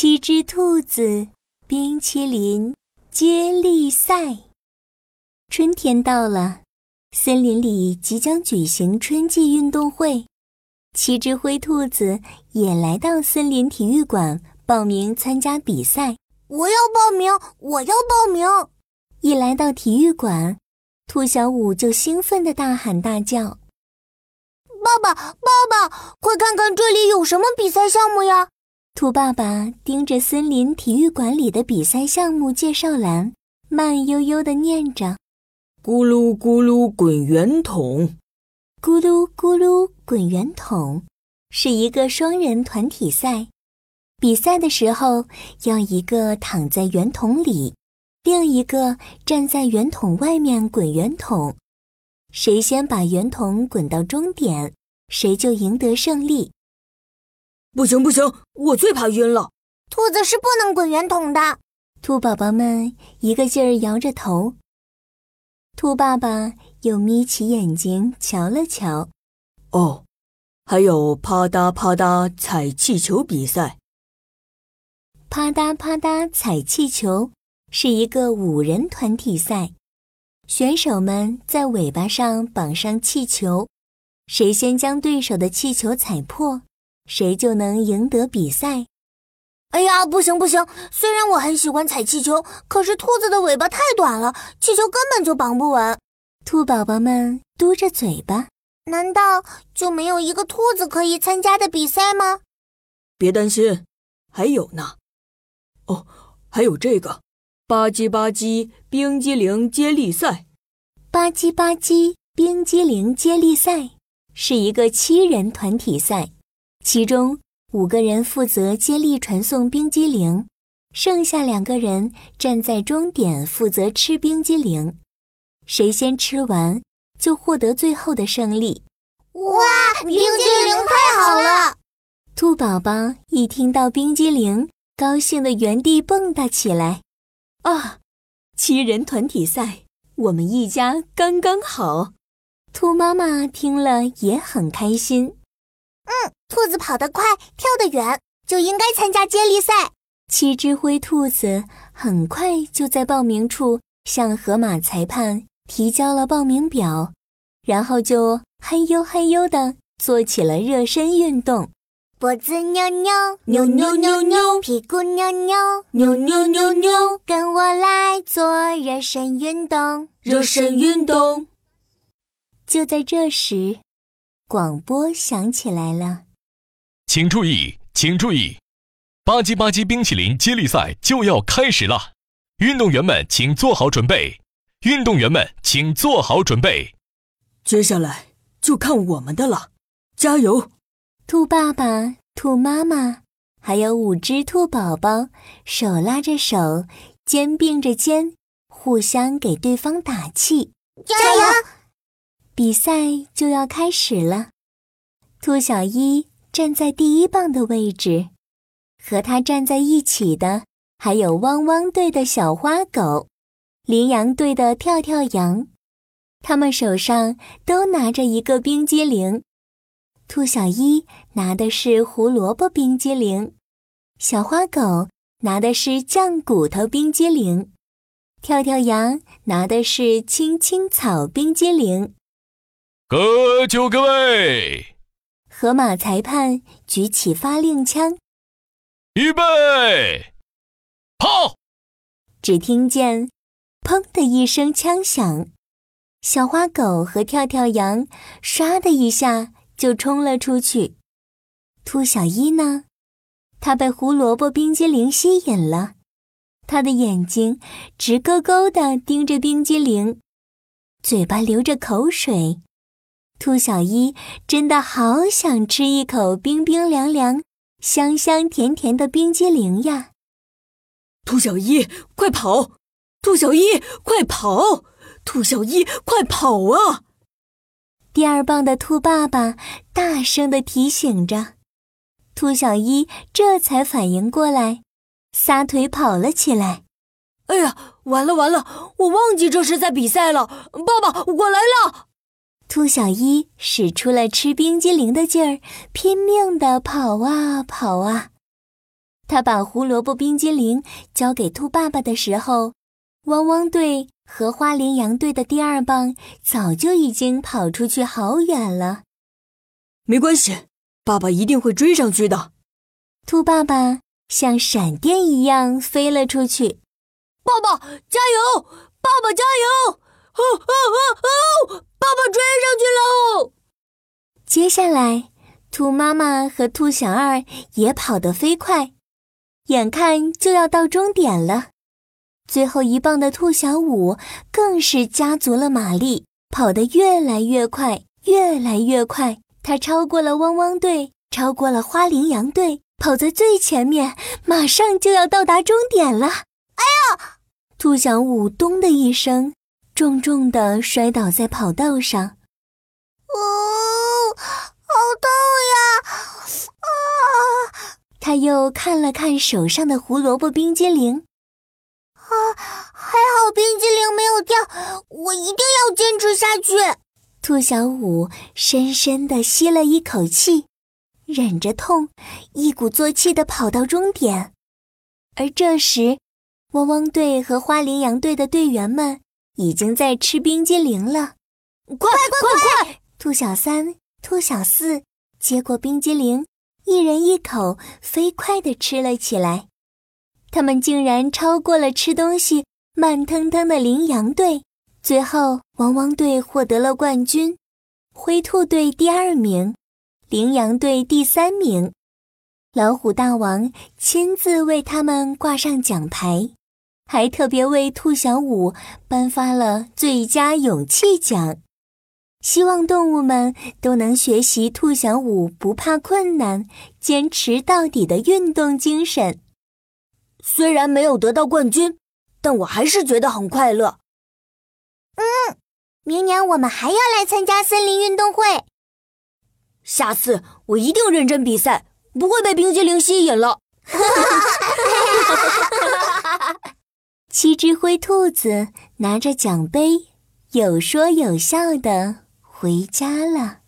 七只兔子冰淇淋接力赛。春天到了，森林里即将举行春季运动会。七只灰兔子也来到森林体育馆报名参加比赛。我要报名！我要报名！一来到体育馆，兔小五就兴奋地大喊大叫：“爸爸，爸爸，快看看这里有什么比赛项目呀！”兔爸爸盯着森林体育馆里的比赛项目介绍栏，慢悠悠地念着：“咕噜咕噜滚圆筒，咕噜咕噜滚圆筒，是一个双人团体赛。比赛的时候，要一个躺在圆筒里，另一个站在圆筒外面滚圆筒。谁先把圆筒滚到终点，谁就赢得胜利。”不行不行，我最怕晕了。兔子是不能滚圆筒的。兔宝宝们一个劲儿摇着头。兔爸爸又眯起眼睛瞧了瞧。哦，还有啪嗒啪嗒踩气球比赛。啪嗒啪嗒踩气球是一个五人团体赛，选手们在尾巴上绑上气球，谁先将对手的气球踩破。谁就能赢得比赛？哎呀，不行不行！虽然我很喜欢踩气球，可是兔子的尾巴太短了，气球根本就绑不稳。兔宝宝们嘟着嘴巴，难道就没有一个兔子可以参加的比赛吗？别担心，还有呢。哦，还有这个吧唧吧唧冰激凌接力赛。吧唧吧唧冰激凌接力赛是一个七人团体赛。其中五个人负责接力传送冰激凌，剩下两个人站在终点负责吃冰激凌。谁先吃完，就获得最后的胜利。哇，冰激凌太好了！兔宝宝一听到冰激凌，高兴的原地蹦跶起来。啊，七人团体赛，我们一家刚刚好。兔妈妈听了也很开心。嗯，兔子跑得快，跳得远，就应该参加接力赛。七只灰兔子很快就在报名处向河马裁判提交了报名表，然后就嘿呦嘿呦的做起了热身运动。脖子扭扭扭扭扭扭，屁股扭扭扭扭扭扭，跟我来做热身运动。热身运动。就在这时。广播响起来了，请注意，请注意，吧唧吧唧冰淇淋接力赛就要开始了，运动员们请做好准备，运动员们请做好准备。接下来就看我们的了，加油！兔爸爸、兔妈妈还有五只兔宝宝手拉着手，肩并着肩，互相给对方打气，加油！比赛就要开始了，兔小一站在第一棒的位置，和他站在一起的还有汪汪队的小花狗、羚羊队的跳跳羊，他们手上都拿着一个冰激凌。兔小一拿的是胡萝卜冰激凌，小花狗拿的是酱骨头冰激凌，跳跳羊拿的是青青草冰激凌。各就各位！河马裁判举起发令枪，预备，跑！只听见“砰”的一声枪响，小花狗和跳跳羊唰的一下就冲了出去。兔小一呢？他被胡萝卜冰激凌吸引了，他的眼睛直勾勾地盯着冰激凌，嘴巴流着口水。兔小一真的好想吃一口冰冰凉凉、香香甜甜的冰激凌呀！兔小一，快跑！兔小一，快跑！兔小一，快跑啊！第二棒的兔爸爸大声的提醒着，兔小一这才反应过来，撒腿跑了起来。哎呀，完了完了，我忘记这是在比赛了！爸爸，我来了！兔小一使出了吃冰激凌的劲儿，拼命地跑啊跑啊。他把胡萝卜冰激凌交给兔爸爸的时候，汪汪队和花羚羊队的第二棒早就已经跑出去好远了。没关系，爸爸一定会追上去的。兔爸爸像闪电一样飞了出去。爸爸加油！爸爸加油！哦哦哦哦！爸爸追上去喽！接下来，兔妈妈和兔小二也跑得飞快。眼看就要到终点了，最后一棒的兔小五更是加足了马力，跑得越来越快，越来越快。他超过了汪汪队，超过了花羚羊队，跑在最前面，马上就要到达终点了。哎呀！兔小五“咚”的一声，重重的摔倒在跑道上。哦，好痛呀！啊！他又看了看手上的胡萝卜冰激凌，啊，还好冰激凌没有掉，我一定要坚持下去。兔小五深深地吸了一口气，忍着痛，一鼓作气地跑到终点。而这时，汪汪队和花羚羊队的队员们已经在吃冰激凌了。快快快！兔小三、兔小四接过冰激凌。一人一口，飞快地吃了起来。他们竟然超过了吃东西慢腾腾的羚羊队。最后，汪汪队获得了冠军，灰兔队第二名，羚羊队第三名。老虎大王亲自为他们挂上奖牌，还特别为兔小五颁发了最佳勇气奖。希望动物们都能学习兔小五不怕困难、坚持到底的运动精神。虽然没有得到冠军，但我还是觉得很快乐。嗯，明年我们还要来参加森林运动会。下次我一定认真比赛，不会被冰激凌吸引了。哈哈哈哈哈七只灰兔子拿着奖杯，有说有笑的。回家了。